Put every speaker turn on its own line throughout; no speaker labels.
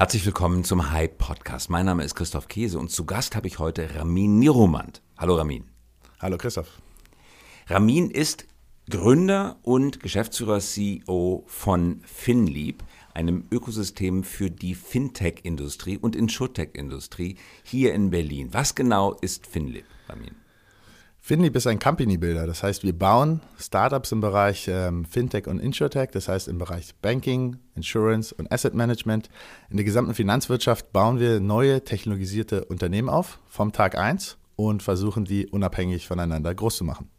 Herzlich willkommen zum Hype Podcast. Mein Name ist Christoph Käse und zu Gast habe ich heute Ramin Niromand. Hallo Ramin.
Hallo Christoph.
Ramin ist Gründer und Geschäftsführer CEO von FinLeap, einem Ökosystem für die Fintech-Industrie und Insurtech-Industrie hier in Berlin. Was genau ist FinLeap, Ramin?
FinLeap ist ein Company Builder. Das heißt, wir bauen Startups im Bereich ähm, Fintech und Insurtech, das heißt im Bereich Banking, Insurance und Asset Management. In der gesamten Finanzwirtschaft bauen wir neue technologisierte Unternehmen auf vom Tag 1 und versuchen die unabhängig voneinander groß zu machen.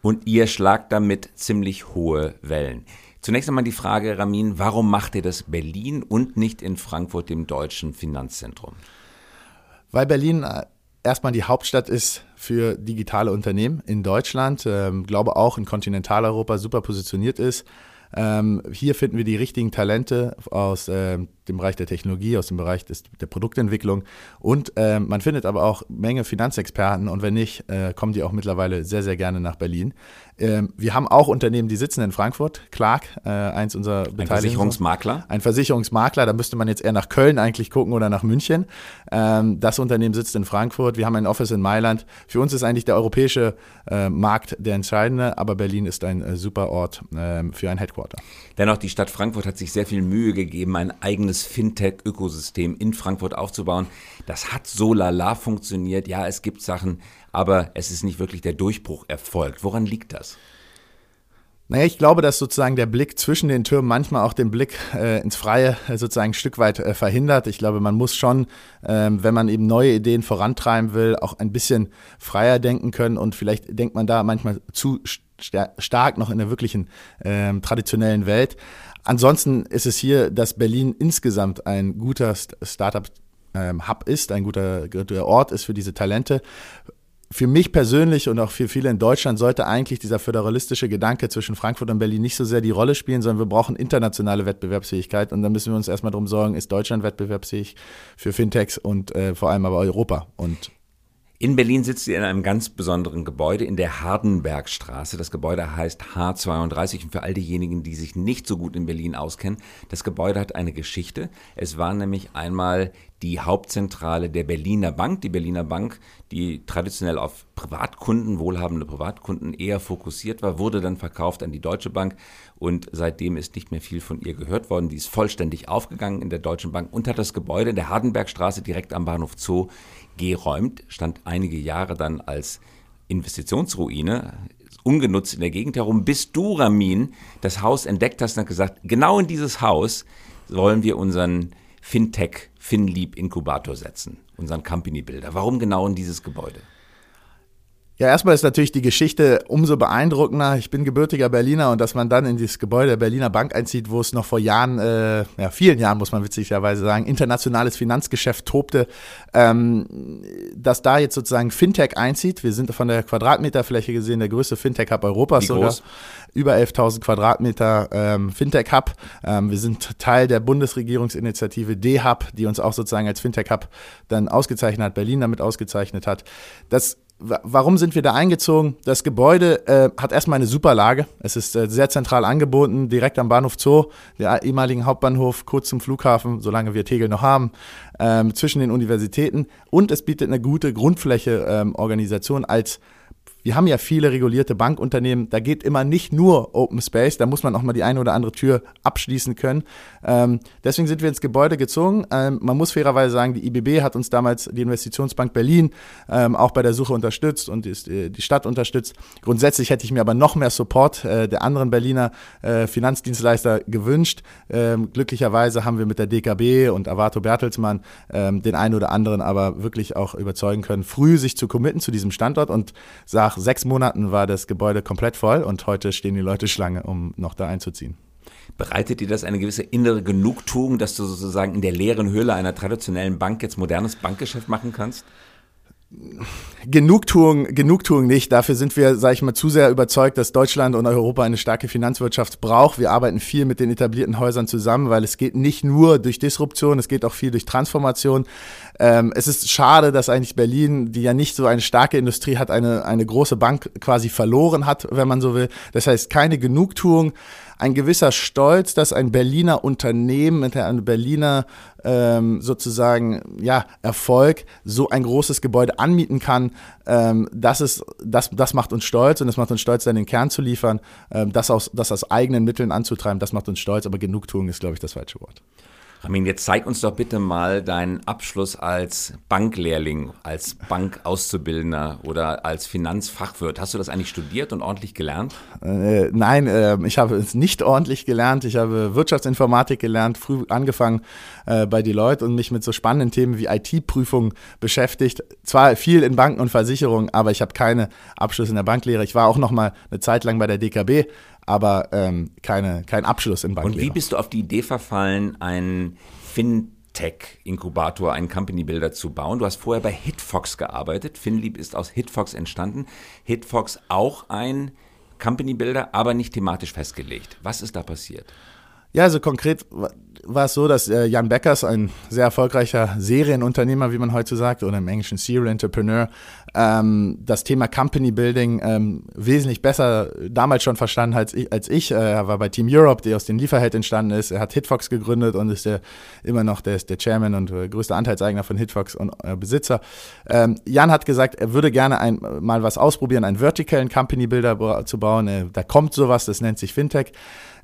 Und ihr schlagt damit ziemlich hohe Wellen. Zunächst einmal die Frage, Ramin, warum macht ihr das Berlin und nicht in Frankfurt, dem deutschen Finanzzentrum?
Weil Berlin äh, erstmal die Hauptstadt ist für digitale Unternehmen in Deutschland, ähm, glaube auch in Kontinentaleuropa super positioniert ist. Ähm, hier finden wir die richtigen Talente aus ähm, dem Bereich der Technologie, aus dem Bereich des, der Produktentwicklung. Und äh, man findet aber auch Menge Finanzexperten und wenn nicht, äh, kommen die auch mittlerweile sehr, sehr gerne nach Berlin. Ähm, wir haben auch Unternehmen, die sitzen in Frankfurt. Clark, äh, eins unserer
Beteiligten. Ein Versicherungsmakler?
Ein Versicherungsmakler, da müsste man jetzt eher nach Köln eigentlich gucken oder nach München. Ähm, das Unternehmen sitzt in Frankfurt. Wir haben ein Office in Mailand. Für uns ist eigentlich der europäische äh, Markt der entscheidende, aber Berlin ist ein äh, super Ort ähm, für ein Headquarter.
Dennoch, die Stadt Frankfurt hat sich sehr viel Mühe gegeben, ein eigenes eigenes Fintech-Ökosystem in Frankfurt aufzubauen. Das hat so lala funktioniert. Ja, es gibt Sachen, aber es ist nicht wirklich der Durchbruch erfolgt. Woran liegt das?
Naja, ich glaube, dass sozusagen der Blick zwischen den Türmen manchmal auch den Blick äh, ins Freie äh, sozusagen ein Stück weit äh, verhindert. Ich glaube, man muss schon, ähm, wenn man eben neue Ideen vorantreiben will, auch ein bisschen freier denken können und vielleicht denkt man da manchmal zu stark noch in der wirklichen ähm, traditionellen Welt. Ansonsten ist es hier, dass Berlin insgesamt ein guter Startup-Hub ähm, ist, ein guter, Ort ist für diese Talente für mich persönlich und auch für viele in Deutschland sollte eigentlich dieser föderalistische Gedanke zwischen Frankfurt und Berlin nicht so sehr die Rolle spielen, sondern wir brauchen internationale Wettbewerbsfähigkeit und dann müssen wir uns erstmal darum sorgen, ist Deutschland wettbewerbsfähig für Fintechs und äh, vor allem aber Europa. Und
in Berlin sitzt sie in einem ganz besonderen Gebäude in der Hardenbergstraße. Das Gebäude heißt H32 und für all diejenigen, die sich nicht so gut in Berlin auskennen, das Gebäude hat eine Geschichte. Es war nämlich einmal die Hauptzentrale der Berliner Bank. Die Berliner Bank, die traditionell auf Privatkunden, wohlhabende Privatkunden eher fokussiert war, wurde dann verkauft an die Deutsche Bank und seitdem ist nicht mehr viel von ihr gehört worden. Die ist vollständig aufgegangen in der Deutschen Bank und hat das Gebäude in der Hardenbergstraße direkt am Bahnhof Zoo geräumt, stand einige Jahre dann als Investitionsruine, ungenutzt in der Gegend herum, bis du, Ramin, das Haus entdeckt hast und gesagt, genau in dieses Haus wollen wir unseren Fintech, FinLeap Inkubator setzen, unseren Company Builder. Warum genau in dieses Gebäude?
Ja, erstmal ist natürlich die Geschichte umso beeindruckender. Ich bin gebürtiger Berliner und dass man dann in dieses Gebäude der Berliner Bank einzieht, wo es noch vor Jahren, äh, ja, vielen Jahren muss man witzigerweise sagen, internationales Finanzgeschäft tobte, ähm, dass da jetzt sozusagen Fintech einzieht. Wir sind von der Quadratmeterfläche gesehen der größte Fintech-Hub Europas
Wie sogar.
Über 11.000 Quadratmeter ähm, Fintech-Hub. Ähm, wir sind Teil der Bundesregierungsinitiative D-Hub, die uns auch sozusagen als Fintech-Hub dann ausgezeichnet hat, Berlin damit ausgezeichnet hat. Das Warum sind wir da eingezogen? Das Gebäude äh, hat erstmal eine super Lage. Es ist äh, sehr zentral angeboten, direkt am Bahnhof Zoo, der ehemaligen Hauptbahnhof, kurz zum Flughafen, solange wir Tegel noch haben, ähm, zwischen den Universitäten. Und es bietet eine gute Grundfläche ähm, Organisation als wir haben ja viele regulierte Bankunternehmen, da geht immer nicht nur Open Space, da muss man auch mal die eine oder andere Tür abschließen können. Ähm, deswegen sind wir ins Gebäude gezogen. Ähm, man muss fairerweise sagen, die IBB hat uns damals, die Investitionsbank Berlin, ähm, auch bei der Suche unterstützt und ist, äh, die Stadt unterstützt. Grundsätzlich hätte ich mir aber noch mehr Support äh, der anderen Berliner äh, Finanzdienstleister gewünscht. Ähm, glücklicherweise haben wir mit der DKB und Avato Bertelsmann ähm, den einen oder anderen aber wirklich auch überzeugen können, früh sich zu committen zu diesem Standort und sagen, nach sechs Monaten war das Gebäude komplett voll und heute stehen die Leute Schlange, um noch da einzuziehen.
Bereitet dir das eine gewisse innere Genugtuung, dass du sozusagen in der leeren Höhle einer traditionellen Bank jetzt modernes Bankgeschäft machen kannst?
Genugtuung, Genugtuung nicht. Dafür sind wir, sage ich mal, zu sehr überzeugt, dass Deutschland und Europa eine starke Finanzwirtschaft braucht. Wir arbeiten viel mit den etablierten Häusern zusammen, weil es geht nicht nur durch Disruption, es geht auch viel durch Transformation. Ähm, es ist schade, dass eigentlich Berlin, die ja nicht so eine starke Industrie hat, eine, eine große Bank quasi verloren hat, wenn man so will. Das heißt, keine Genugtuung. ein gewisser Stolz, dass ein Berliner Unternehmen mit einem Berliner ähm, sozusagen ja, Erfolg so ein großes Gebäude anmieten kann. Ähm, das, ist, das, das macht uns stolz und das macht uns stolz, dann den Kern zu liefern. Ähm, das, aus, das aus eigenen Mitteln anzutreiben, das macht uns stolz, aber Genugtuung ist, glaube ich, das falsche Wort.
Ramin, jetzt zeig uns doch bitte mal deinen Abschluss als Banklehrling, als Bankauszubildender oder als Finanzfachwirt. Hast du das eigentlich studiert und ordentlich gelernt?
Äh, nein, äh, ich habe es nicht ordentlich gelernt. Ich habe Wirtschaftsinformatik gelernt, früh angefangen äh, bei Deloitte und mich mit so spannenden Themen wie IT-Prüfung beschäftigt. Zwar viel in Banken und Versicherungen, aber ich habe keine Abschluss in der Banklehre. Ich war auch noch mal eine Zeit lang bei der DKB aber ähm, keine, kein Abschluss in Banklehre.
Und wie bist du auf die Idee verfallen, ein Fintech-Inkubator, einen Company Builder zu bauen? Du hast vorher bei Hitfox gearbeitet. Finlieb ist aus Hitfox entstanden. Hitfox auch ein Company Builder, aber nicht thematisch festgelegt. Was ist da passiert?
Ja, also konkret war es so, dass äh, Jan Beckers, ein sehr erfolgreicher Serienunternehmer, wie man heute sagt, oder im Englischen Serial Entrepreneur, ähm, das Thema Company Building ähm, wesentlich besser damals schon verstanden als ich. Als ich. Äh, er war bei Team Europe, die aus den Lieferheld entstanden ist. Er hat Hitfox gegründet und ist der, immer noch der, der Chairman und äh, größte Anteilseigner von Hitfox und äh, Besitzer. Ähm, Jan hat gesagt, er würde gerne ein, mal was ausprobieren, einen vertikalen Company Builder zu bauen. Äh, da kommt sowas, das nennt sich Fintech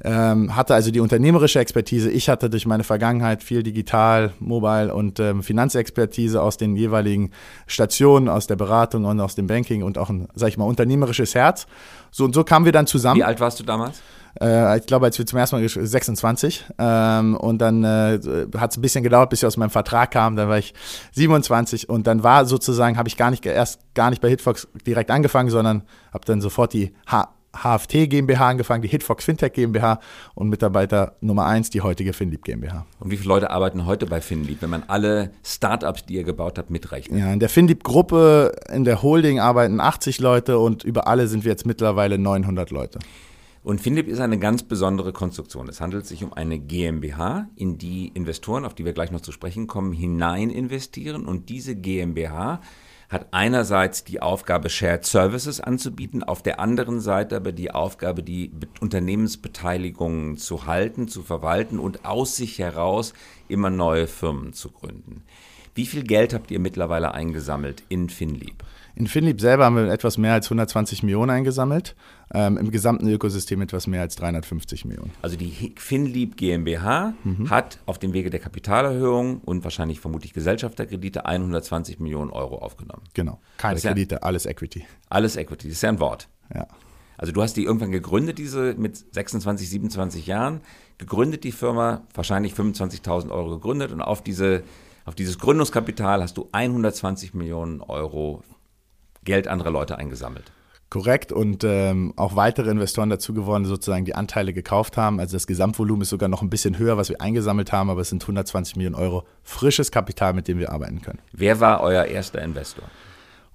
ähm, hatte also die unternehmerische Expertise. Ich hatte durch meine Vergangenheit viel Digital, Mobile und ähm, Finanzexpertise aus den jeweiligen Stationen, aus der Beratung und aus dem Banking und auch ein, sag ich mal, unternehmerisches Herz. So und so kamen wir dann zusammen.
Wie alt warst du damals?
Äh, ich glaube, als wir zum ersten Mal 26 ähm, und dann äh, hat es ein bisschen gedauert, bis ich aus meinem Vertrag kam. Dann war ich 27 und dann war sozusagen, habe ich gar nicht erst gar nicht bei Hitfox direkt angefangen, sondern habe dann sofort die H HFT GmbH angefangen, die Hitfox Fintech GmbH und Mitarbeiter Nummer eins die heutige Finlieb GmbH.
Und wie viele Leute arbeiten heute bei Finlieb, wenn man alle Startups, die ihr gebaut habt, mitrechnet?
Ja, in der Finlieb-Gruppe, in der Holding arbeiten 80 Leute und über alle sind wir jetzt mittlerweile 900 Leute.
Und Finlieb ist eine ganz besondere Konstruktion. Es handelt sich um eine GmbH, in die Investoren, auf die wir gleich noch zu sprechen kommen, hinein investieren. Und diese GmbH hat einerseits die Aufgabe, Shared Services anzubieten, auf der anderen Seite aber die Aufgabe, die Unternehmensbeteiligungen zu halten, zu verwalten und aus sich heraus immer neue Firmen zu gründen. Wie viel Geld habt ihr mittlerweile eingesammelt in Finlieb?
In Finlieb selber haben wir etwas mehr als 120 Millionen eingesammelt, ähm, im gesamten Ökosystem etwas mehr als 350 Millionen.
Also die Finlieb GmbH mhm. hat auf dem Wege der Kapitalerhöhung und wahrscheinlich vermutlich Gesellschafterkredite 120 Millionen Euro aufgenommen.
Genau, keine Kredite, ja, alles Equity.
Alles Equity, das ist ja ein Wort.
Ja.
Also du hast die irgendwann gegründet, diese mit 26, 27 Jahren, gegründet die Firma, wahrscheinlich 25.000 Euro gegründet und auf diese auf dieses Gründungskapital hast du 120 Millionen Euro Geld anderer Leute eingesammelt.
Korrekt und ähm, auch weitere Investoren dazu geworden, sozusagen die Anteile gekauft haben. Also das Gesamtvolumen ist sogar noch ein bisschen höher, was wir eingesammelt haben, aber es sind 120 Millionen Euro frisches Kapital, mit dem wir arbeiten können.
Wer war euer erster Investor?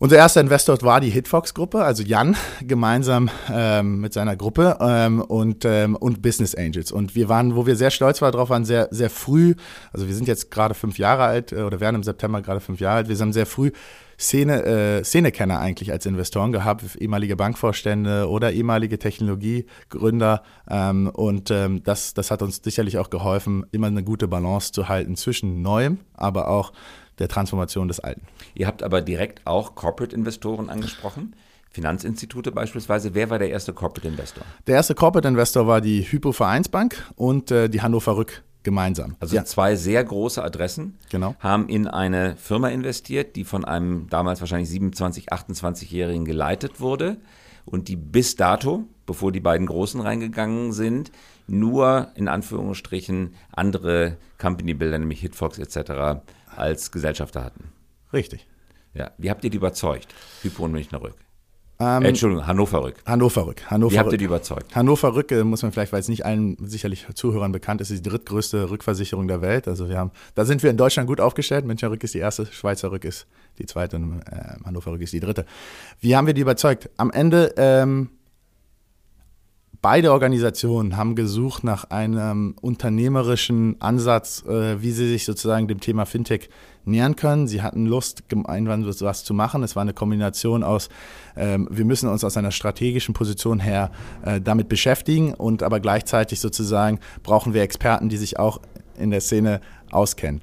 Unser erster Investor war die Hitfox-Gruppe, also Jan gemeinsam ähm, mit seiner Gruppe ähm, und, ähm, und Business Angels. Und wir waren, wo wir sehr stolz waren drauf, waren sehr, sehr früh, also wir sind jetzt gerade fünf Jahre alt äh, oder werden im September gerade fünf Jahre alt, wir sind sehr früh Szene, äh, Szenekenner eigentlich als Investoren gehabt, ehemalige Bankvorstände oder ehemalige Technologiegründer. Ähm, und ähm, das, das hat uns sicherlich auch geholfen, immer eine gute Balance zu halten zwischen Neuem, aber auch der Transformation des Alten.
Ihr habt aber direkt auch Corporate-Investoren angesprochen. Finanzinstitute beispielsweise. Wer war der erste Corporate Investor?
Der erste Corporate Investor war die Hypo Vereinsbank und äh, die Hannover Rück gemeinsam.
Also ja. zwei sehr große Adressen
genau.
haben in eine Firma investiert, die von einem damals wahrscheinlich 27, 28-Jährigen geleitet wurde und die bis dato, bevor die beiden Großen reingegangen sind, nur in Anführungsstrichen andere Company-Bilder, nämlich Hitfox etc., als Gesellschafter hatten.
Richtig.
Ja. Wie habt ihr die überzeugt? Hypo und Münchner Rück. Ähm, Entschuldigung, Hannover Rück.
Hannover Rück. Hannover
Wie habt ihr die überzeugt?
Hannover Rück, äh, muss man vielleicht, weil es nicht allen sicherlich Zuhörern bekannt ist, ist die drittgrößte Rückversicherung der Welt. Also wir haben, da sind wir in Deutschland gut aufgestellt. Münchner Rück ist die erste, Schweizer Rück ist die zweite und äh, Hannover Rück ist die dritte. Wie haben wir die überzeugt? Am Ende ähm, beide Organisationen haben gesucht nach einem unternehmerischen Ansatz, äh, wie sie sich sozusagen dem Thema Fintech nähern können. Sie hatten Lust, gemeinsam was zu machen. Es war eine Kombination aus, ähm, wir müssen uns aus einer strategischen Position her äh, damit beschäftigen und aber gleichzeitig sozusagen brauchen wir Experten, die sich auch in der Szene auskennen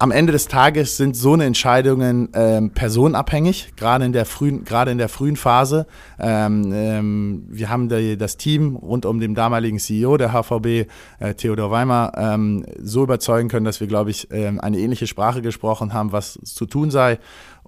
am Ende des Tages sind so eine Entscheidungen ähm, personenabhängig, gerade in der frühen, gerade in der frühen Phase. Ähm, ähm, wir haben die, das Team rund um den damaligen CEO der HVB, äh, Theodor Weimer, ähm, so überzeugen können, dass wir, glaube ich, ähm, eine ähnliche Sprache gesprochen haben, was zu tun sei.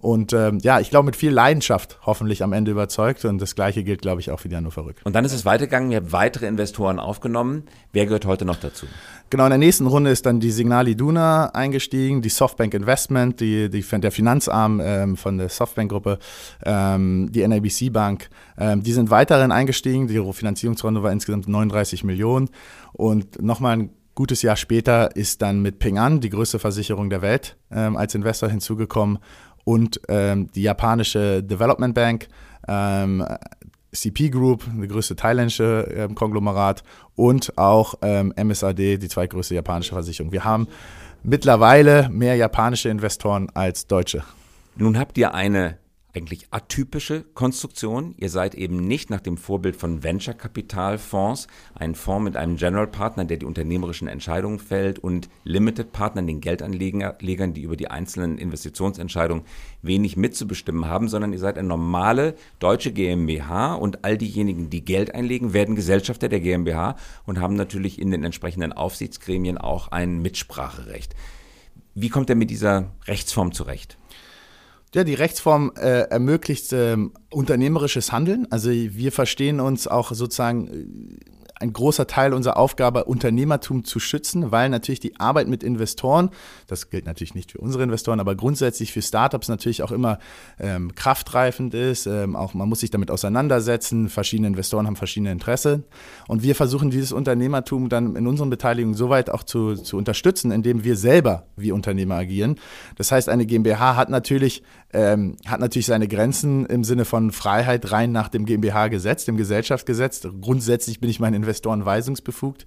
Und ähm, ja, ich glaube, mit viel Leidenschaft hoffentlich am Ende überzeugt. Und das Gleiche gilt, glaube ich, auch für die Hannover Rück.
Und dann ist es weitergegangen. Ihr habt weitere Investoren aufgenommen. Wer gehört heute noch dazu?
Genau, in der nächsten Runde ist dann die Signali Duna eingestiegen, die Softbank Investment, die, die, der Finanzarm ähm, von der Softbank-Gruppe, ähm, die NABC Bank. Ähm, die sind weiterhin eingestiegen. Die Finanzierungsrunde war insgesamt 39 Millionen. Und nochmal ein gutes Jahr später ist dann mit Ping An, die größte Versicherung der Welt, ähm, als Investor hinzugekommen und ähm, die japanische Development Bank, ähm, CP Group, die größte thailändische äh, Konglomerat und auch ähm, MSAD, die zweitgrößte japanische Versicherung. Wir haben mittlerweile mehr japanische Investoren als deutsche.
Nun habt ihr eine eigentlich atypische Konstruktion. Ihr seid eben nicht nach dem Vorbild von Venture-Kapitalfonds, ein Fonds mit einem General Partner, der die unternehmerischen Entscheidungen fällt, und Limited Partnern, den Geldanlegern, die über die einzelnen Investitionsentscheidungen wenig mitzubestimmen haben, sondern ihr seid eine normale deutsche GmbH und all diejenigen, die Geld einlegen, werden Gesellschafter der GmbH und haben natürlich in den entsprechenden Aufsichtsgremien auch ein Mitspracherecht. Wie kommt er mit dieser Rechtsform zurecht?
Ja, die Rechtsform äh, ermöglicht ähm, unternehmerisches Handeln. Also wir verstehen uns auch sozusagen äh, ein großer Teil unserer Aufgabe, Unternehmertum zu schützen, weil natürlich die Arbeit mit Investoren, das gilt natürlich nicht für unsere Investoren, aber grundsätzlich für Startups natürlich auch immer ähm, kraftreifend ist. Ähm, auch man muss sich damit auseinandersetzen. Verschiedene Investoren haben verschiedene Interessen. Und wir versuchen dieses Unternehmertum dann in unseren Beteiligungen soweit auch zu, zu unterstützen, indem wir selber wie Unternehmer agieren. Das heißt, eine GmbH hat natürlich, ähm, hat natürlich seine Grenzen im Sinne von Freiheit rein nach dem GmbH-Gesetz, dem Gesellschaftsgesetz. Grundsätzlich bin ich mein Investoren weisungsbefugt.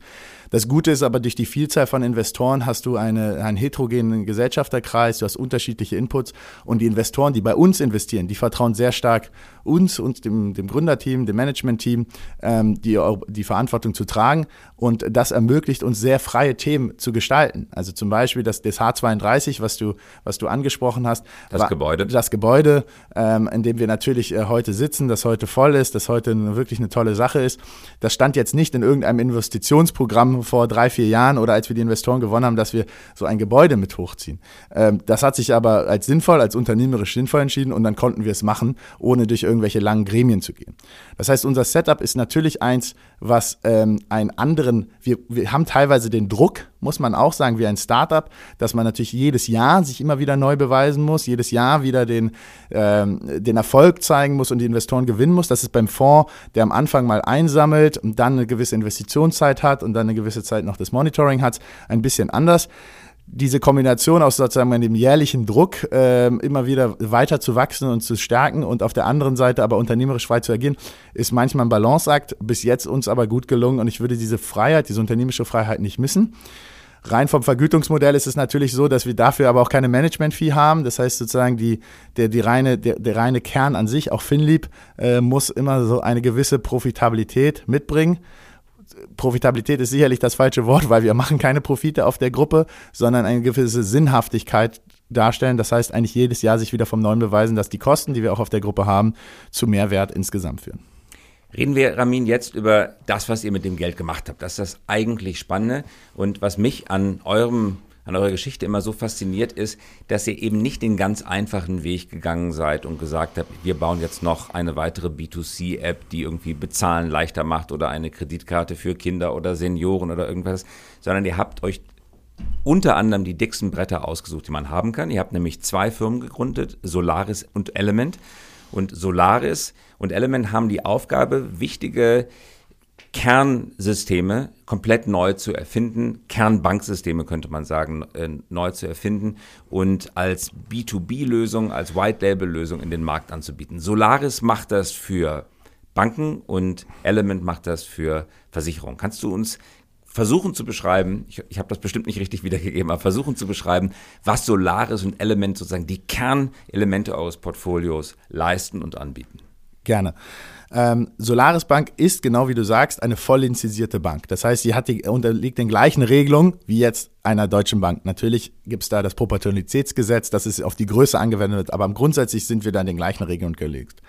Das Gute ist aber, durch die Vielzahl von Investoren hast du eine, einen heterogenen Gesellschafterkreis, du hast unterschiedliche Inputs und die Investoren, die bei uns investieren, die vertrauen sehr stark uns, uns dem, dem Gründerteam, dem Managementteam, ähm, die, die Verantwortung zu tragen und das ermöglicht uns sehr freie Themen zu gestalten. Also zum Beispiel das, das H32, was du, was du angesprochen hast.
Das Gebäude.
Das Gebäude, ähm, in dem wir natürlich äh, heute sitzen, das heute voll ist, das heute wirklich eine tolle Sache ist. Das stand jetzt nicht in irgendeinem Investitionsprogramm vor drei, vier Jahren oder als wir die Investoren gewonnen haben, dass wir so ein Gebäude mit hochziehen. Ähm, das hat sich aber als sinnvoll, als unternehmerisch sinnvoll entschieden und dann konnten wir es machen, ohne durch irgendwelche langen Gremien zu gehen. Das heißt, unser Setup ist natürlich eins, was ähm, einen anderen, wir, wir haben teilweise den Druck, muss man auch sagen, wie ein Startup, dass man natürlich jedes Jahr sich immer wieder neu beweisen muss, jedes Jahr wieder den, ähm, den Erfolg zeigen muss und die Investoren gewinnen muss. Das ist beim Fonds, der am Anfang mal einsammelt und dann eine gewisse Investitionszeit hat und dann eine gewisse Zeit noch das Monitoring hat, ein bisschen anders diese Kombination aus sozusagen dem jährlichen Druck, äh, immer wieder weiter zu wachsen und zu stärken und auf der anderen Seite aber unternehmerisch frei zu agieren, ist manchmal ein Balanceakt, bis jetzt uns aber gut gelungen und ich würde diese Freiheit, diese unternehmerische Freiheit nicht missen. Rein vom Vergütungsmodell ist es natürlich so, dass wir dafür aber auch keine Management-Fee haben. Das heißt sozusagen, die, der, die reine, der, der reine Kern an sich, auch Finlieb, äh, muss immer so eine gewisse Profitabilität mitbringen. Profitabilität ist sicherlich das falsche Wort, weil wir machen keine Profite auf der Gruppe, sondern eine gewisse Sinnhaftigkeit darstellen. Das heißt, eigentlich jedes Jahr sich wieder vom Neuen beweisen, dass die Kosten, die wir auch auf der Gruppe haben, zu Mehrwert insgesamt führen.
Reden wir, Ramin, jetzt über das, was ihr mit dem Geld gemacht habt. Das ist das eigentlich Spannende und was mich an eurem an eurer Geschichte immer so fasziniert ist, dass ihr eben nicht den ganz einfachen Weg gegangen seid und gesagt habt, wir bauen jetzt noch eine weitere B2C-App, die irgendwie bezahlen leichter macht oder eine Kreditkarte für Kinder oder Senioren oder irgendwas, sondern ihr habt euch unter anderem die dicksten Bretter ausgesucht, die man haben kann. Ihr habt nämlich zwei Firmen gegründet, Solaris und Element. Und Solaris und Element haben die Aufgabe, wichtige Kernsysteme komplett neu zu erfinden, Kernbanksysteme könnte man sagen, äh, neu zu erfinden und als B2B-Lösung, als White-Label-Lösung in den Markt anzubieten. Solaris macht das für Banken und Element macht das für Versicherungen. Kannst du uns versuchen zu beschreiben, ich, ich habe das bestimmt nicht richtig wiedergegeben, aber versuchen zu beschreiben, was Solaris und Element sozusagen die Kernelemente eures Portfolios leisten und anbieten.
Gerne. Ähm, Solaris Bank ist, genau wie du sagst, eine voll lizenzierte Bank. Das heißt, sie hat die, unterliegt den gleichen Regelungen wie jetzt einer deutschen Bank. Natürlich gibt es da das Proportionalitätsgesetz, das ist auf die Größe angewendet aber grundsätzlich sind wir da in den gleichen Regeln gelegt.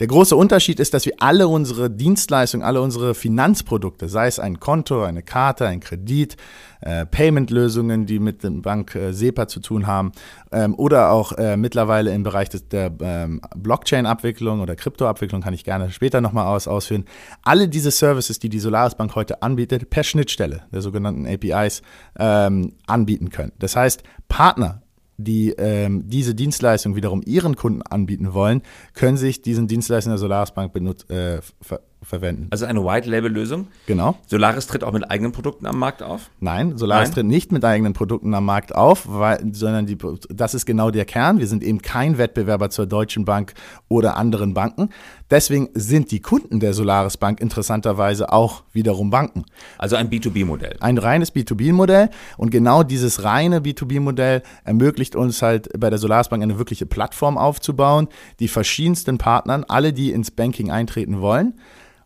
Der große Unterschied ist, dass wir alle unsere Dienstleistungen, alle unsere Finanzprodukte, sei es ein Konto, eine Karte, ein Kredit, äh, Payment-Lösungen, die mit dem Bank äh, SEPA zu tun haben, ähm, oder auch äh, mittlerweile im Bereich des, der ähm, Blockchain-Abwicklung oder Krypto-Abwicklung, kann ich gerne später nochmal aus, ausführen. Alle diese Services, die die Solaris Bank heute anbietet, per Schnittstelle der sogenannten APIs ähm, anbieten können. Das heißt, Partner die ähm, diese Dienstleistung wiederum ihren Kunden anbieten wollen, können sich diesen Dienstleister der Solaris Bank benut äh, ver verwenden.
Also eine White-Label-Lösung?
Genau.
Solaris tritt auch mit eigenen Produkten am Markt auf?
Nein, Solaris Nein. tritt nicht mit eigenen Produkten am Markt auf, weil, sondern die, das ist genau der Kern. Wir sind eben kein Wettbewerber zur Deutschen Bank oder anderen Banken. Deswegen sind die Kunden der Solaris Bank interessanterweise auch wiederum Banken.
Also ein B2B-Modell.
Ein reines B2B-Modell. Und genau dieses reine B2B-Modell ermöglicht uns halt bei der Solaris Bank eine wirkliche Plattform aufzubauen, die verschiedensten Partnern, alle, die ins Banking eintreten wollen,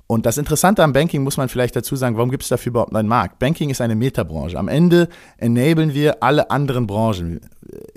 und das Interessante am Banking muss man vielleicht dazu sagen, warum gibt es dafür überhaupt einen Markt? Banking ist eine Metabranche. Am Ende enablen wir alle anderen Branchen.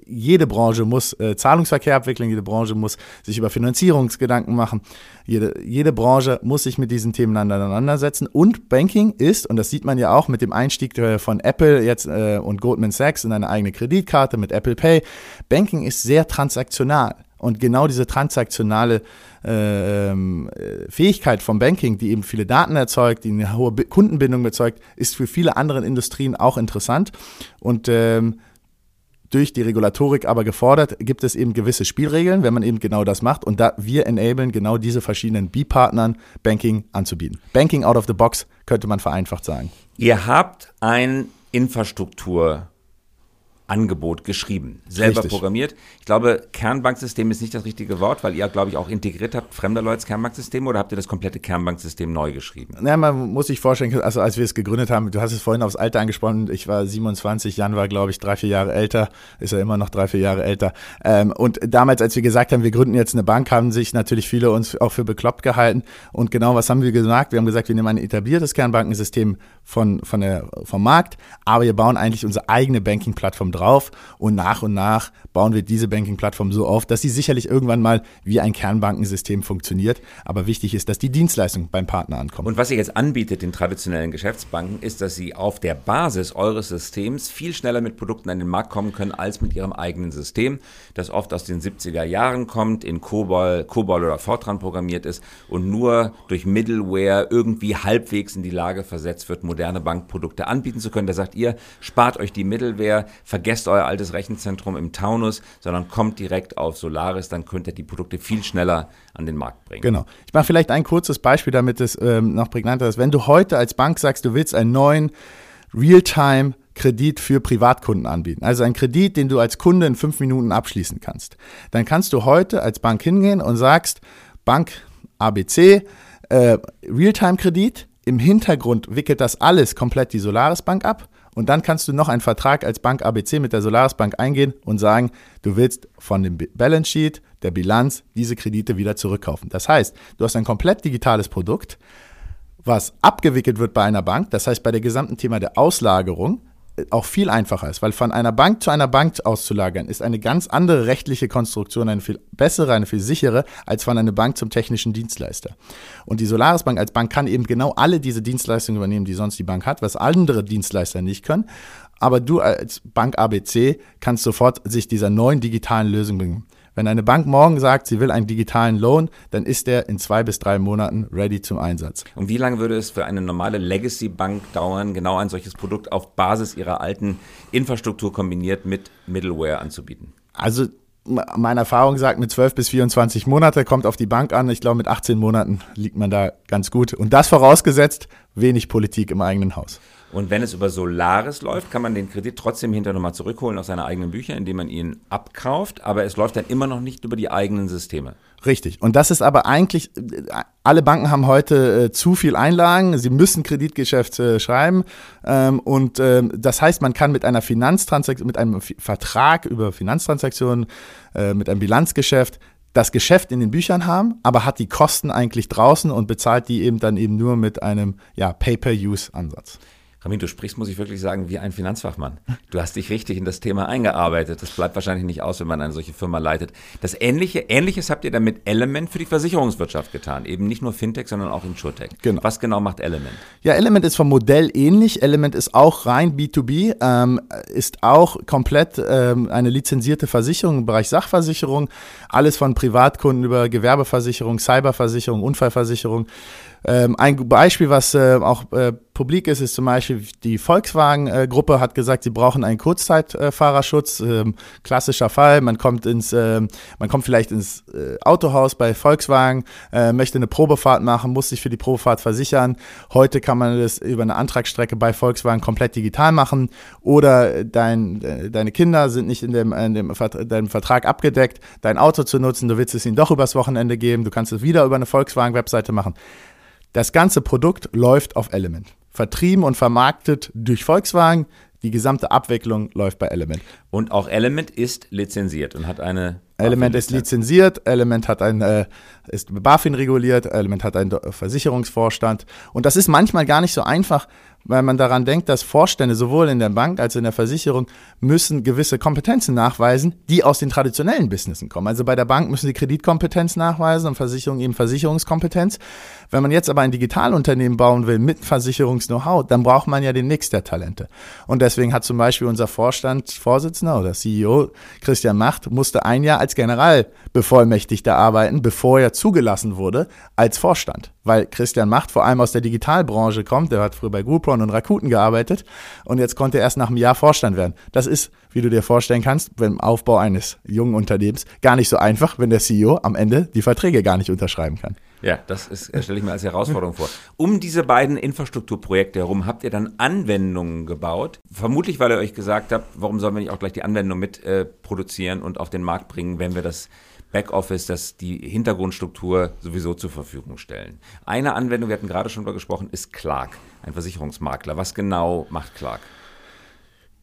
Jede Branche muss äh, Zahlungsverkehr abwickeln, jede Branche muss sich über Finanzierungsgedanken machen, jede, jede Branche muss sich mit diesen Themen auseinandersetzen. Und Banking ist, und das sieht man ja auch mit dem Einstieg von Apple jetzt äh, und Goldman Sachs in eine eigene Kreditkarte mit Apple Pay, Banking ist sehr transaktional. Und genau diese transaktionale äh, ähm, Fähigkeit vom Banking, die eben viele Daten erzeugt, die eine hohe Kundenbindung erzeugt, ist für viele andere Industrien auch interessant. Und ähm, durch die Regulatorik aber gefordert, gibt es eben gewisse Spielregeln, wenn man eben genau das macht. Und da wir enablen genau diese verschiedenen B-Partnern Banking anzubieten. Banking out of the box könnte man vereinfacht sagen.
Ihr habt ein Infrastruktur Angebot geschrieben, selber Richtig. programmiert. Ich glaube, Kernbanksystem ist nicht das richtige Wort, weil ihr, glaube ich, auch integriert habt, fremder Leute Kernbanksystem oder habt ihr das komplette Kernbanksystem neu geschrieben?
Naja, man muss sich vorstellen, also als wir es gegründet haben, du hast es vorhin aufs Alter angesprochen, ich war 27, Jan war, glaube ich, drei, vier Jahre älter, ist er immer noch drei, vier Jahre älter. Ähm, und damals, als wir gesagt haben, wir gründen jetzt eine Bank, haben sich natürlich viele uns auch für bekloppt gehalten. Und genau was haben wir gesagt? Wir haben gesagt, wir nehmen ein etabliertes Kernbankensystem von, von der, vom Markt, aber wir bauen eigentlich unsere eigene Banking-Plattform drauf und nach und nach bauen wir diese Banking-Plattform so auf, dass sie sicherlich irgendwann mal wie ein Kernbankensystem funktioniert. Aber wichtig ist, dass die Dienstleistung beim Partner ankommt.
Und was ihr jetzt anbietet den traditionellen Geschäftsbanken, ist, dass sie auf der Basis eures Systems viel schneller mit Produkten an den Markt kommen können als mit ihrem eigenen System, das oft aus den 70er Jahren kommt, in COBOL, COBOL oder Fortran programmiert ist und nur durch Middleware irgendwie halbwegs in die Lage versetzt wird, moderne Bankprodukte anbieten zu können. Da sagt ihr, spart euch die Middleware, vergesst euer altes Rechenzentrum im Taunus, sondern kommt direkt auf Solaris, dann könnt ihr die Produkte viel schneller an den Markt bringen.
Genau. Ich mache vielleicht ein kurzes Beispiel, damit es ähm, noch prägnanter ist. Wenn du heute als Bank sagst, du willst einen neuen Realtime Kredit für Privatkunden anbieten. Also ein Kredit, den du als Kunde in fünf Minuten abschließen kannst. Dann kannst du heute als Bank hingehen und sagst, Bank ABC, äh, Realtime-Kredit, im Hintergrund wickelt das alles komplett die Solaris Bank ab. Und dann kannst du noch einen Vertrag als Bank ABC mit der Solaris Bank eingehen und sagen, du willst von dem Balance Sheet, der Bilanz, diese Kredite wieder zurückkaufen. Das heißt, du hast ein komplett digitales Produkt, was abgewickelt wird bei einer Bank. Das heißt, bei der gesamten Thema der Auslagerung auch viel einfacher ist, weil von einer Bank zu einer Bank auszulagern ist eine ganz andere rechtliche Konstruktion, eine viel bessere, eine viel sichere, als von einer Bank zum technischen Dienstleister. Und die Solaris Bank als Bank kann eben genau alle diese Dienstleistungen übernehmen, die sonst die Bank hat, was andere Dienstleister nicht können. Aber du als Bank ABC kannst sofort sich dieser neuen digitalen Lösung bringen. Wenn eine Bank morgen sagt, sie will einen digitalen Loan, dann ist der in zwei bis drei Monaten ready zum Einsatz.
Und wie lange würde es für eine normale Legacy-Bank dauern, genau ein solches Produkt auf Basis ihrer alten Infrastruktur kombiniert mit Middleware anzubieten?
Also meine Erfahrung sagt, mit 12 bis 24 Monate kommt auf die Bank an. Ich glaube, mit 18 Monaten liegt man da ganz gut. Und das vorausgesetzt, wenig Politik im eigenen Haus.
Und wenn es über Solaris läuft, kann man den Kredit trotzdem hinterher nochmal zurückholen aus seinen eigenen Büchern, indem man ihn abkauft, aber es läuft dann immer noch nicht über die eigenen Systeme.
Richtig. Und das ist aber eigentlich, alle Banken haben heute äh, zu viel Einlagen, sie müssen Kreditgeschäfte äh, schreiben. Ähm, und ähm, das heißt, man kann mit einer Finanztransaktion, mit einem F Vertrag über Finanztransaktionen, äh, mit einem Bilanzgeschäft das Geschäft in den Büchern haben, aber hat die Kosten eigentlich draußen und bezahlt die eben dann eben nur mit einem ja, Pay-per-Use-Ansatz.
Ramin, du sprichst, muss ich wirklich sagen, wie ein Finanzfachmann. Du hast dich richtig in das Thema eingearbeitet. Das bleibt wahrscheinlich nicht aus, wenn man eine solche Firma leitet. Das Ähnliche, Ähnliches habt ihr dann mit Element für die Versicherungswirtschaft getan. Eben nicht nur Fintech, sondern auch Insurtech. Genau. Was genau macht Element?
Ja, Element ist vom Modell ähnlich. Element ist auch rein B2B, ähm, ist auch komplett ähm, eine lizenzierte Versicherung im Bereich Sachversicherung. Alles von Privatkunden über Gewerbeversicherung, Cyberversicherung, Unfallversicherung. Ähm, ein Beispiel, was äh, auch äh, publik ist, ist zum Beispiel die Volkswagen-Gruppe hat gesagt, sie brauchen einen Kurzzeitfahrerschutz. Ähm, klassischer Fall, man kommt ins, äh, man kommt vielleicht ins äh, Autohaus bei Volkswagen, äh, möchte eine Probefahrt machen, muss sich für die Probefahrt versichern. Heute kann man das über eine Antragsstrecke bei Volkswagen komplett digital machen. Oder dein, äh, deine Kinder sind nicht in dem, in dem deinem Vertrag abgedeckt, dein Auto zu nutzen, du willst es ihnen doch übers Wochenende geben, du kannst es wieder über eine Volkswagen-Webseite machen. Das ganze Produkt läuft auf Element. Vertrieben und vermarktet durch Volkswagen. Die gesamte Abwicklung läuft bei Element.
Und auch Element ist lizenziert und hat eine.
Element ist lizenziert, Element hat ein, äh, ist BaFin reguliert, Element hat einen Versicherungsvorstand. Und das ist manchmal gar nicht so einfach, weil man daran denkt, dass Vorstände sowohl in der Bank als auch in der Versicherung müssen gewisse Kompetenzen nachweisen, die aus den traditionellen Businessen kommen. Also bei der Bank müssen sie Kreditkompetenz nachweisen und Versicherung eben Versicherungskompetenz. Wenn man jetzt aber ein Digitalunternehmen bauen will mit Versicherungs-Know-how, dann braucht man ja den Mix der Talente. Und deswegen hat zum Beispiel unser Vorstandsvorsitzender oder CEO Christian Macht musste ein Jahr als Generalbevollmächtigter arbeiten, bevor er zugelassen wurde als Vorstand. Weil Christian Macht vor allem aus der Digitalbranche kommt, der hat früher bei Groupon und Rakuten gearbeitet und jetzt konnte er erst nach einem Jahr Vorstand werden. Das ist, wie du dir vorstellen kannst, beim Aufbau eines jungen Unternehmens gar nicht so einfach, wenn der CEO am Ende die Verträge gar nicht unterschreiben kann.
Ja, das stelle ich mir als Herausforderung vor. Um diese beiden Infrastrukturprojekte herum habt ihr dann Anwendungen gebaut. Vermutlich, weil ihr euch gesagt habt, warum sollen wir nicht auch gleich die Anwendung mit äh, produzieren und auf den Markt bringen, wenn wir das Backoffice, das die Hintergrundstruktur sowieso zur Verfügung stellen. Eine Anwendung, wir hatten gerade schon darüber gesprochen, ist Clark, ein Versicherungsmakler. Was genau macht Clark?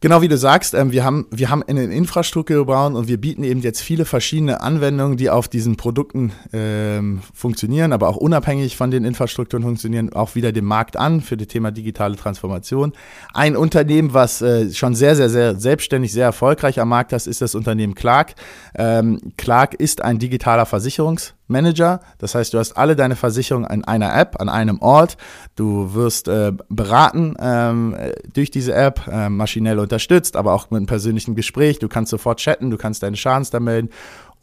Genau wie du sagst, ähm, wir, haben, wir haben eine Infrastruktur gebaut und wir bieten eben jetzt viele verschiedene Anwendungen, die auf diesen Produkten ähm, funktionieren, aber auch unabhängig von den Infrastrukturen funktionieren, auch wieder dem Markt an für das Thema digitale Transformation. Ein Unternehmen, was äh, schon sehr, sehr, sehr selbstständig, sehr erfolgreich am Markt ist, ist das Unternehmen Clark. Ähm, Clark ist ein digitaler Versicherungs- Manager. Das heißt, du hast alle deine Versicherungen in einer App, an einem Ort. Du wirst äh, beraten ähm, durch diese App, äh, maschinell unterstützt, aber auch mit einem persönlichen Gespräch. Du kannst sofort chatten, du kannst deine Schadens da melden.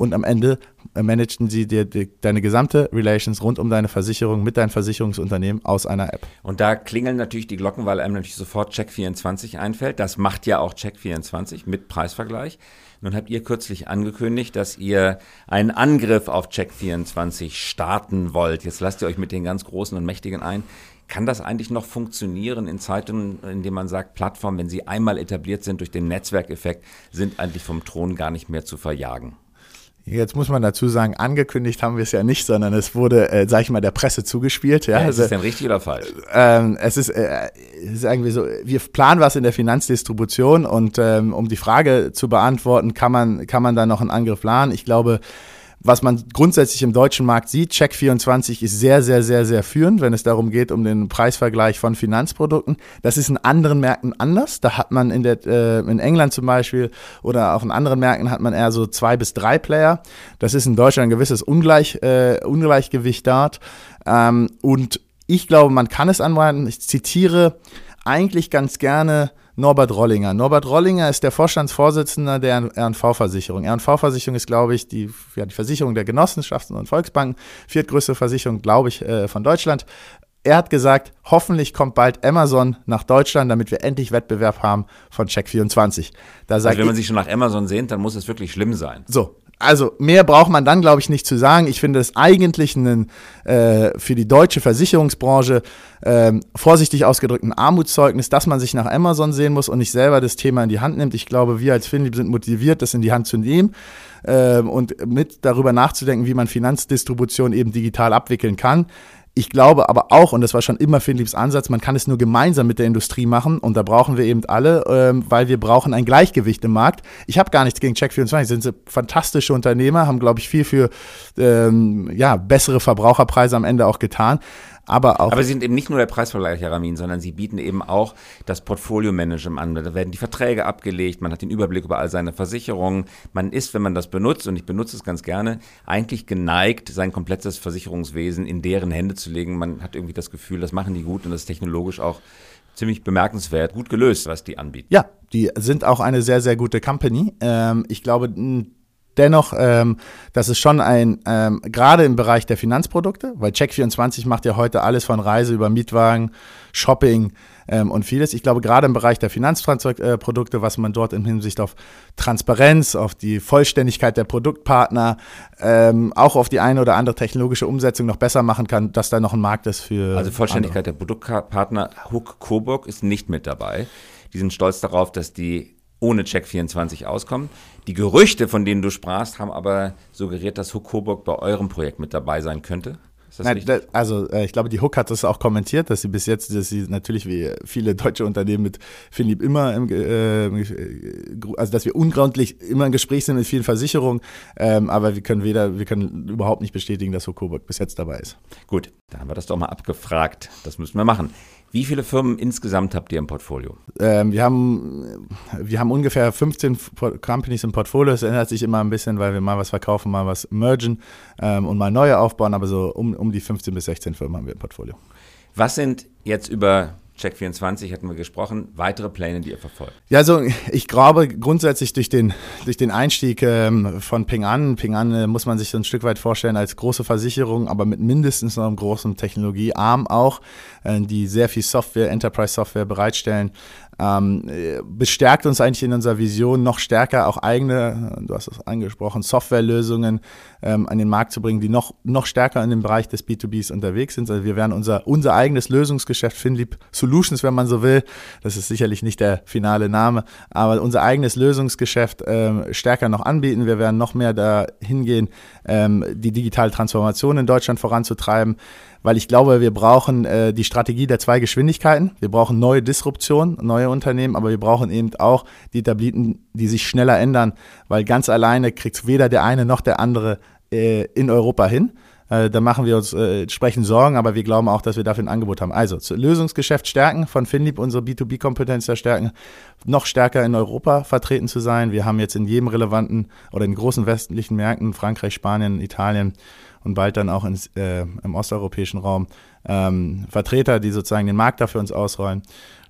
Und am Ende äh, managen sie dir deine gesamte Relations rund um deine Versicherung mit deinem Versicherungsunternehmen aus einer App.
Und da klingeln natürlich die Glocken, weil einem natürlich sofort Check24 einfällt. Das macht ja auch Check24 mit Preisvergleich. Nun habt ihr kürzlich angekündigt, dass ihr einen Angriff auf Check24 starten wollt. Jetzt lasst ihr euch mit den ganz Großen und Mächtigen ein. Kann das eigentlich noch funktionieren in Zeiten, in denen man sagt, Plattformen, wenn sie einmal etabliert sind durch den Netzwerkeffekt, sind eigentlich vom Thron gar nicht mehr zu verjagen?
Jetzt muss man dazu sagen, angekündigt haben wir es ja nicht, sondern es wurde, äh, sag ich mal, der Presse zugespielt. Ja,
ja ist es denn richtig oder falsch?
Ähm, es ist, äh, sagen wir so, wir planen was in der Finanzdistribution und ähm, um die Frage zu beantworten, kann man, kann man da noch einen Angriff planen? Ich glaube, was man grundsätzlich im deutschen Markt sieht, Check24 ist sehr, sehr, sehr, sehr führend, wenn es darum geht, um den Preisvergleich von Finanzprodukten. Das ist in anderen Märkten anders. Da hat man in, der, äh, in England zum Beispiel oder auch in anderen Märkten hat man eher so zwei bis drei Player. Das ist in Deutschland ein gewisses Ungleich, äh, Ungleichgewicht dort. Ähm, und ich glaube, man kann es anwenden. Ich zitiere eigentlich ganz gerne Norbert Rollinger. Norbert Rollinger ist der Vorstandsvorsitzende der RNV-Versicherung. RNV-Versicherung ist, glaube ich, die, ja, die Versicherung der Genossenschaften und Volksbanken, viertgrößte Versicherung, glaube ich, äh, von Deutschland. Er hat gesagt, hoffentlich kommt bald Amazon nach Deutschland, damit wir endlich Wettbewerb haben von Check24.
Da also wenn man sich schon nach Amazon sehnt, dann muss es wirklich schlimm sein.
So, also mehr braucht man dann, glaube ich, nicht zu sagen. Ich finde es eigentlich einen, äh, für die deutsche Versicherungsbranche äh, vorsichtig ausgedrückt ein Armutszeugnis, dass man sich nach Amazon sehen muss und nicht selber das Thema in die Hand nimmt. Ich glaube, wir als Finlieb sind motiviert, das in die Hand zu nehmen äh, und mit darüber nachzudenken, wie man Finanzdistribution eben digital abwickeln kann. Ich glaube aber auch, und das war schon immer Philipps Ansatz, man kann es nur gemeinsam mit der Industrie machen und da brauchen wir eben alle, ähm, weil wir brauchen ein Gleichgewicht im Markt. Ich habe gar nichts gegen Check24, sind sie fantastische Unternehmer, haben, glaube ich, viel für ähm, ja, bessere Verbraucherpreise am Ende auch getan. Aber, auch
aber sie sind eben nicht nur der Preisvergleich, Herr Ramin, sondern sie bieten eben auch das Portfolio-Management an. Da werden die Verträge abgelegt, man hat den Überblick über all seine Versicherungen. Man ist, wenn man das benutzt, und ich benutze es ganz gerne, eigentlich geneigt, sein komplettes Versicherungswesen in deren Hände zu legen. Man hat irgendwie das Gefühl, das machen die gut und das ist technologisch auch ziemlich bemerkenswert, gut gelöst, was die anbieten.
Ja, die sind auch eine sehr, sehr gute Company. Ähm, ich glaube, Dennoch, ähm, das ist schon ein, ähm, gerade im Bereich der Finanzprodukte, weil Check24 macht ja heute alles von Reise über Mietwagen, Shopping ähm, und vieles. Ich glaube, gerade im Bereich der Finanzprodukte, was man dort in Hinsicht auf Transparenz, auf die Vollständigkeit der Produktpartner, ähm, auch auf die eine oder andere technologische Umsetzung noch besser machen kann, dass da noch ein Markt ist für.
Also Vollständigkeit andere. der Produktpartner, Hook Coburg ist nicht mit dabei. Die sind stolz darauf, dass die ohne Check24 auskommen. Die Gerüchte, von denen du sprachst, haben aber suggeriert, dass Hook Coburg bei eurem Projekt mit dabei sein könnte.
Nein, also äh, ich glaube, die Hook hat das auch kommentiert, dass sie bis jetzt, dass sie natürlich wie viele deutsche Unternehmen mit Philipp immer, im, äh, also dass wir ungrundlich immer im Gespräch sind mit vielen Versicherungen, ähm, aber wir können weder, wir können überhaupt nicht bestätigen, dass Hook Coburg bis jetzt dabei ist.
Gut, da haben wir das doch mal abgefragt. Das müssen wir machen. Wie viele Firmen insgesamt habt ihr im Portfolio?
Ähm, wir, haben, wir haben ungefähr 15 Companies im Portfolio. Es ändert sich immer ein bisschen, weil wir mal was verkaufen, mal was mergen ähm, und mal neue aufbauen. Aber so um, um die 15 bis 16 Firmen haben wir im Portfolio.
Was sind jetzt über Check24 hatten wir gesprochen. Weitere Pläne, die ihr verfolgt?
Ja, also ich glaube grundsätzlich durch den, durch den Einstieg ähm, von Ping An, Ping An äh, muss man sich so ein Stück weit vorstellen als große Versicherung, aber mit mindestens noch einem großen Technologiearm auch, äh, die sehr viel Software, Enterprise-Software bereitstellen, ähm, bestärkt uns eigentlich in unserer Vision, noch stärker auch eigene, du hast es angesprochen, Softwarelösungen ähm, an den Markt zu bringen, die noch, noch stärker in dem Bereich des B2Bs unterwegs sind. Also wir werden unser, unser eigenes Lösungsgeschäft, Finlieb Solutions, wenn man so will, das ist sicherlich nicht der finale Name, aber unser eigenes Lösungsgeschäft ähm, stärker noch anbieten. Wir werden noch mehr da hingehen, ähm, die digitale Transformation in Deutschland voranzutreiben weil ich glaube, wir brauchen äh, die Strategie der zwei Geschwindigkeiten. Wir brauchen neue Disruption, neue Unternehmen, aber wir brauchen eben auch die Etablierten, die sich schneller ändern, weil ganz alleine kriegt weder der eine noch der andere äh, in Europa hin. Äh, da machen wir uns äh, entsprechend Sorgen, aber wir glauben auch, dass wir dafür ein Angebot haben. Also Lösungsgeschäft stärken, von Finlieb unsere B2B-Kompetenz stärken, noch stärker in Europa vertreten zu sein. Wir haben jetzt in jedem relevanten oder in großen westlichen Märkten, Frankreich, Spanien, Italien, und bald dann auch ins, äh, im osteuropäischen Raum ähm, Vertreter, die sozusagen den Markt dafür uns ausrollen.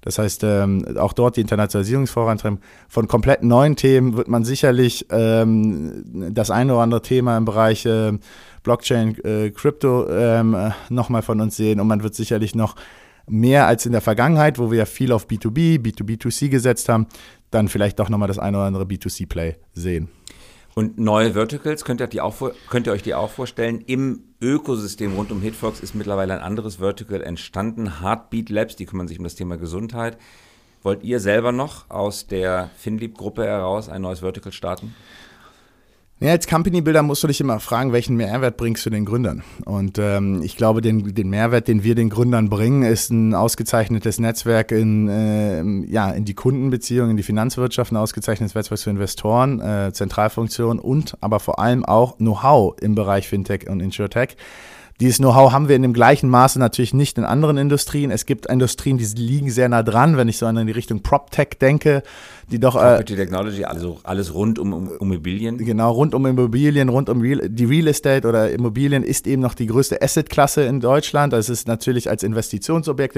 Das heißt, ähm, auch dort die Internationalisierung vorantreiben. Von komplett neuen Themen wird man sicherlich ähm, das eine oder andere Thema im Bereich äh, Blockchain, äh, Crypto ähm, nochmal von uns sehen und man wird sicherlich noch mehr als in der Vergangenheit, wo wir ja viel auf B2B, B2B2C gesetzt haben, dann vielleicht doch nochmal das eine oder andere B2C-Play sehen.
Und neue Verticals, könnt ihr, die auch, könnt ihr euch die auch vorstellen? Im Ökosystem rund um Hitfox ist mittlerweile ein anderes Vertical entstanden, Heartbeat Labs, die kümmern sich um das Thema Gesundheit. Wollt ihr selber noch aus der Finlieb-Gruppe heraus ein neues Vertical starten?
Ja, als Company Builder musst du dich immer fragen, welchen Mehrwert bringst du den Gründern? Und ähm, ich glaube, den, den Mehrwert, den wir den Gründern bringen, ist ein ausgezeichnetes Netzwerk in, äh, ja, in die Kundenbeziehungen, in die Finanzwirtschaft, ein ausgezeichnetes Netzwerk für Investoren, äh, Zentralfunktion und aber vor allem auch Know-how im Bereich Fintech und Insurtech. Dieses Know-how haben wir in dem gleichen Maße natürlich nicht in anderen Industrien. Es gibt Industrien, die liegen sehr nah dran, wenn ich so an die Richtung PropTech denke, die doch.
Äh, Property äh, Technology, also alles rund um, um, Immobilien.
Genau, rund um Immobilien, rund um Real, die Real Estate oder Immobilien ist eben noch die größte Asset-Klasse in Deutschland. Das ist natürlich als Investitionsobjekt.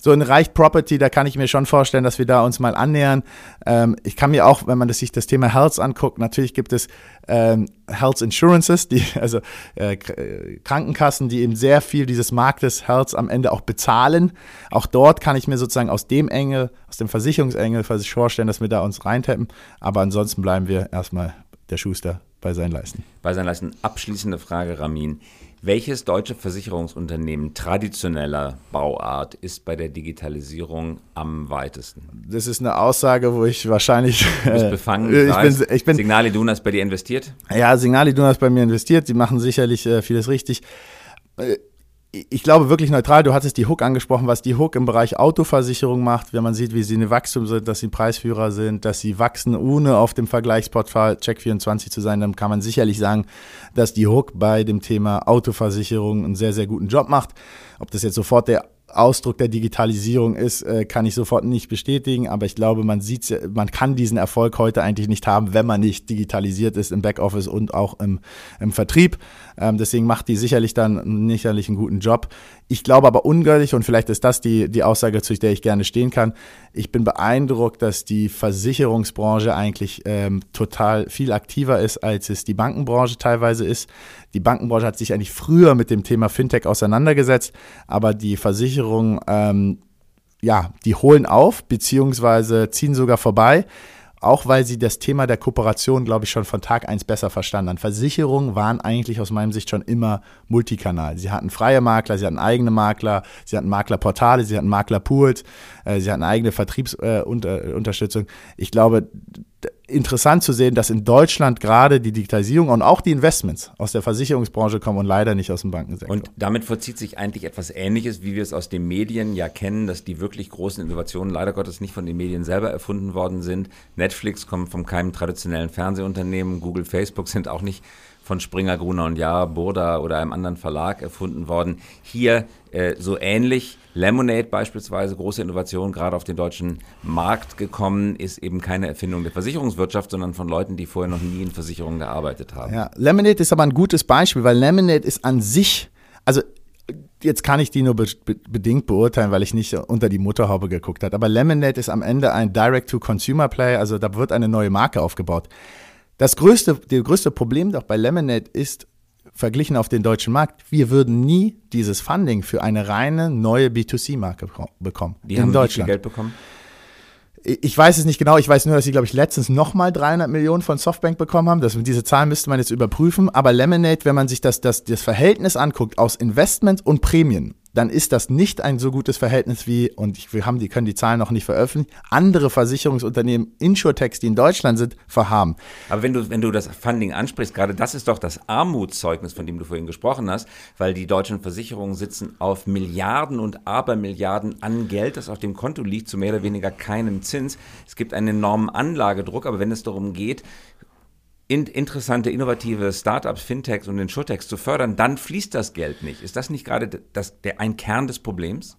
So ein Reich Property, da kann ich mir schon vorstellen, dass wir da uns mal annähern. Ähm, ich kann mir auch, wenn man das, sich das Thema Health anguckt, natürlich gibt es ähm, Health Insurances, die, also äh, äh, Krankenkassen, die eben sehr viel dieses Marktes Health am Ende auch bezahlen. Auch dort kann ich mir sozusagen aus dem Engel, aus dem Versicherungsengel vorstellen, dass wir da uns reintappen. Aber ansonsten bleiben wir erstmal der Schuster bei seinen Leisten.
Bei seinen Leisten. Abschließende Frage, Ramin. Welches deutsche Versicherungsunternehmen traditioneller Bauart ist bei der Digitalisierung am weitesten?
Das ist eine Aussage, wo ich wahrscheinlich.
Du bist befangen.
Äh, ich, bin, ich bin,
Signal Iduna ist bei dir investiert?
Ja, Signal Iduna ist bei mir investiert. Sie machen sicherlich äh, vieles richtig. Ich glaube wirklich neutral, du hattest die Hook angesprochen, was die Hook im Bereich Autoversicherung macht, wenn man sieht, wie sie eine Wachstum sind, dass sie Preisführer sind, dass sie wachsen, ohne auf dem Vergleichsportal Check24 zu sein, dann kann man sicherlich sagen, dass die Hook bei dem Thema Autoversicherung einen sehr, sehr guten Job macht. Ob das jetzt sofort der Ausdruck der Digitalisierung ist, äh, kann ich sofort nicht bestätigen, aber ich glaube, man sieht, man kann diesen Erfolg heute eigentlich nicht haben, wenn man nicht digitalisiert ist im Backoffice und auch im, im Vertrieb. Ähm, deswegen macht die sicherlich dann sicherlich einen guten Job. Ich glaube aber ungültig, und vielleicht ist das die, die Aussage, zu der ich gerne stehen kann. Ich bin beeindruckt, dass die Versicherungsbranche eigentlich ähm, total viel aktiver ist, als es die Bankenbranche teilweise ist. Die Bankenbranche hat sich eigentlich früher mit dem Thema Fintech auseinandergesetzt, aber die Versicherungen, ähm, ja, die holen auf, beziehungsweise ziehen sogar vorbei auch weil sie das Thema der Kooperation, glaube ich, schon von Tag eins besser verstanden haben. Versicherungen waren eigentlich aus meinem Sicht schon immer Multikanal. Sie hatten freie Makler, sie hatten eigene Makler, sie hatten Maklerportale, sie hatten Maklerpools, äh, sie hatten eigene Vertriebsunterstützung. Äh, ich glaube, interessant zu sehen, dass in Deutschland gerade die Digitalisierung und auch die Investments aus der Versicherungsbranche kommen und leider nicht aus dem Bankensektor.
Und damit vollzieht sich eigentlich etwas Ähnliches, wie wir es aus den Medien ja kennen, dass die wirklich großen Innovationen leider Gottes nicht von den Medien selber erfunden worden sind. Netflix kommt von keinem traditionellen Fernsehunternehmen, Google, Facebook sind auch nicht von Springer, Gruner und Jahr, Burda oder einem anderen Verlag erfunden worden. Hier äh, so ähnlich. Lemonade beispielsweise, große Innovation, gerade auf den deutschen Markt gekommen, ist eben keine Erfindung der Versicherungswirtschaft, sondern von Leuten, die vorher noch nie in Versicherungen gearbeitet haben.
Ja, Lemonade ist aber ein gutes Beispiel, weil Lemonade ist an sich, also jetzt kann ich die nur be bedingt beurteilen, weil ich nicht unter die Mutterhaube geguckt habe. Aber Lemonade ist am Ende ein Direct-to-Consumer-Play, also da wird eine neue Marke aufgebaut. Das größte, das größte Problem doch bei Lemonade ist, verglichen auf den deutschen Markt, wir würden nie dieses Funding für eine reine neue B2C-Marke bekommen.
Die in haben Deutschland. Wie viel Geld bekommen?
Ich weiß es nicht genau, ich weiß nur, dass sie, glaube ich, letztens nochmal 300 Millionen von Softbank bekommen haben. Das, diese Zahl müsste man jetzt überprüfen. Aber Lemonade, wenn man sich das, das, das Verhältnis anguckt aus Investments und Prämien, dann ist das nicht ein so gutes Verhältnis wie, und wir haben die, können die Zahlen noch nicht veröffentlichen, andere Versicherungsunternehmen, Insurtechs, die in Deutschland sind, verhaben.
Aber wenn du, wenn du das Funding ansprichst, gerade das ist doch das Armutszeugnis, von dem du vorhin gesprochen hast, weil die deutschen Versicherungen sitzen auf Milliarden und Abermilliarden an Geld, das auf dem Konto liegt, zu mehr oder weniger keinem Zins. Es gibt einen enormen Anlagedruck, aber wenn es darum geht, in, interessante, innovative Startups, Fintechs und Insurtechs zu fördern, dann fließt das Geld nicht. Ist das nicht gerade das, der, ein Kern des Problems?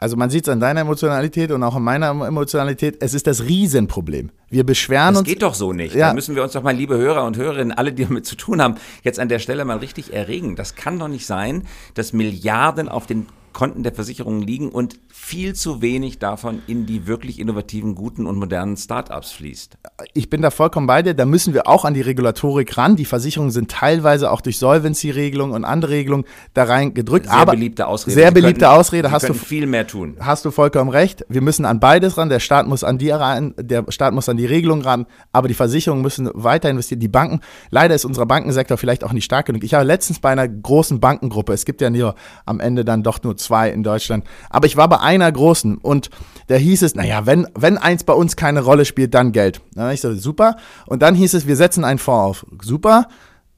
Also man sieht es an deiner Emotionalität und auch an meiner Emotionalität, es ist das Riesenproblem. Wir beschweren
das
uns.
Das geht doch so nicht. Ja. Da müssen wir uns doch mal, liebe Hörer und Hörerinnen, alle, die damit zu tun haben, jetzt an der Stelle mal richtig erregen. Das kann doch nicht sein, dass Milliarden auf den Konten der Versicherungen liegen und viel zu wenig davon in die wirklich innovativen, guten und modernen Startups fließt.
Ich bin da vollkommen bei dir. Da müssen wir auch an die Regulatorik ran. Die Versicherungen sind teilweise auch durch Solvency-Regelungen und andere Regelungen da rein gedrückt.
Sehr aber beliebte Ausrede.
Sehr beliebte könnten, Ausrede.
Hast du viel mehr tun.
Hast du vollkommen recht. Wir müssen an beides ran. Der Staat muss an die ran, der Staat muss an die Regelung ran. Aber die Versicherungen müssen weiter investieren. Die Banken. Leider ist unser Bankensektor vielleicht auch nicht stark genug. Ich habe letztens bei einer großen Bankengruppe. Es gibt ja nur am Ende dann doch nur zwei in Deutschland. Aber ich war bei einer großen und da hieß es, naja, wenn, wenn eins bei uns keine Rolle spielt, dann Geld. Na, ich so, super. Und dann hieß es, wir setzen einen Fonds auf. Super.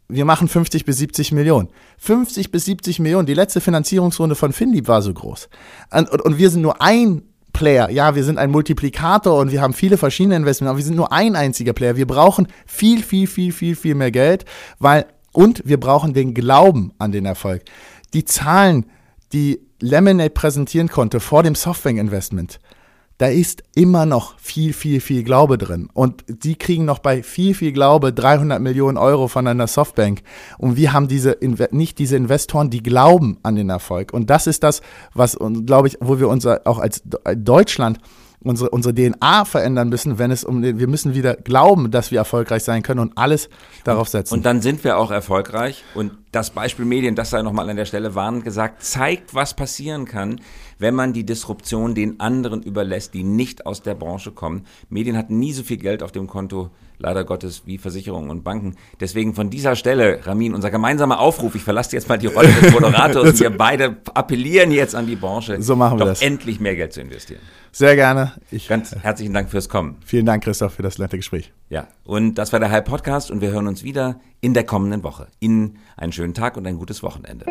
Wir machen 50 bis 70 Millionen. 50 bis 70 Millionen. Die letzte Finanzierungsrunde von Finlieb war so groß. Und, und, und wir sind nur ein Player. Ja, wir sind ein Multiplikator und wir haben viele verschiedene Investments, aber wir sind nur ein einziger Player. Wir brauchen viel, viel, viel, viel, viel mehr Geld, weil, und wir brauchen den Glauben an den Erfolg. Die Zahlen, die Lemonade präsentieren konnte vor dem Softbank-Investment, da ist immer noch viel, viel, viel Glaube drin. Und die kriegen noch bei viel, viel Glaube 300 Millionen Euro von einer Softbank. Und wir haben diese, nicht diese Investoren, die glauben an den Erfolg. Und das ist das, was, glaube ich, wo wir uns auch als Deutschland unsere, unsere DNA verändern müssen, wenn es um den, wir müssen wieder glauben, dass wir erfolgreich sein können und alles darauf setzen.
Und dann sind wir auch erfolgreich. Und das Beispiel Medien, das sei nochmal an der Stelle warnend gesagt, zeigt, was passieren kann, wenn man die Disruption den anderen überlässt, die nicht aus der Branche kommen. Medien hatten nie so viel Geld auf dem Konto leider Gottes wie Versicherungen und Banken. Deswegen von dieser Stelle, Ramin, unser gemeinsamer Aufruf, ich verlasse jetzt mal die Rolle des Moderators wir beide appellieren jetzt an die Branche,
so machen wir
doch
das.
endlich mehr Geld zu investieren.
Sehr gerne. Ich,
Ganz herzlichen Dank fürs Kommen.
Vielen Dank, Christoph, für das nette Gespräch.
Ja, und das war der Hype Podcast und wir hören uns wieder in der kommenden Woche. Ihnen einen schönen Tag und ein gutes Wochenende.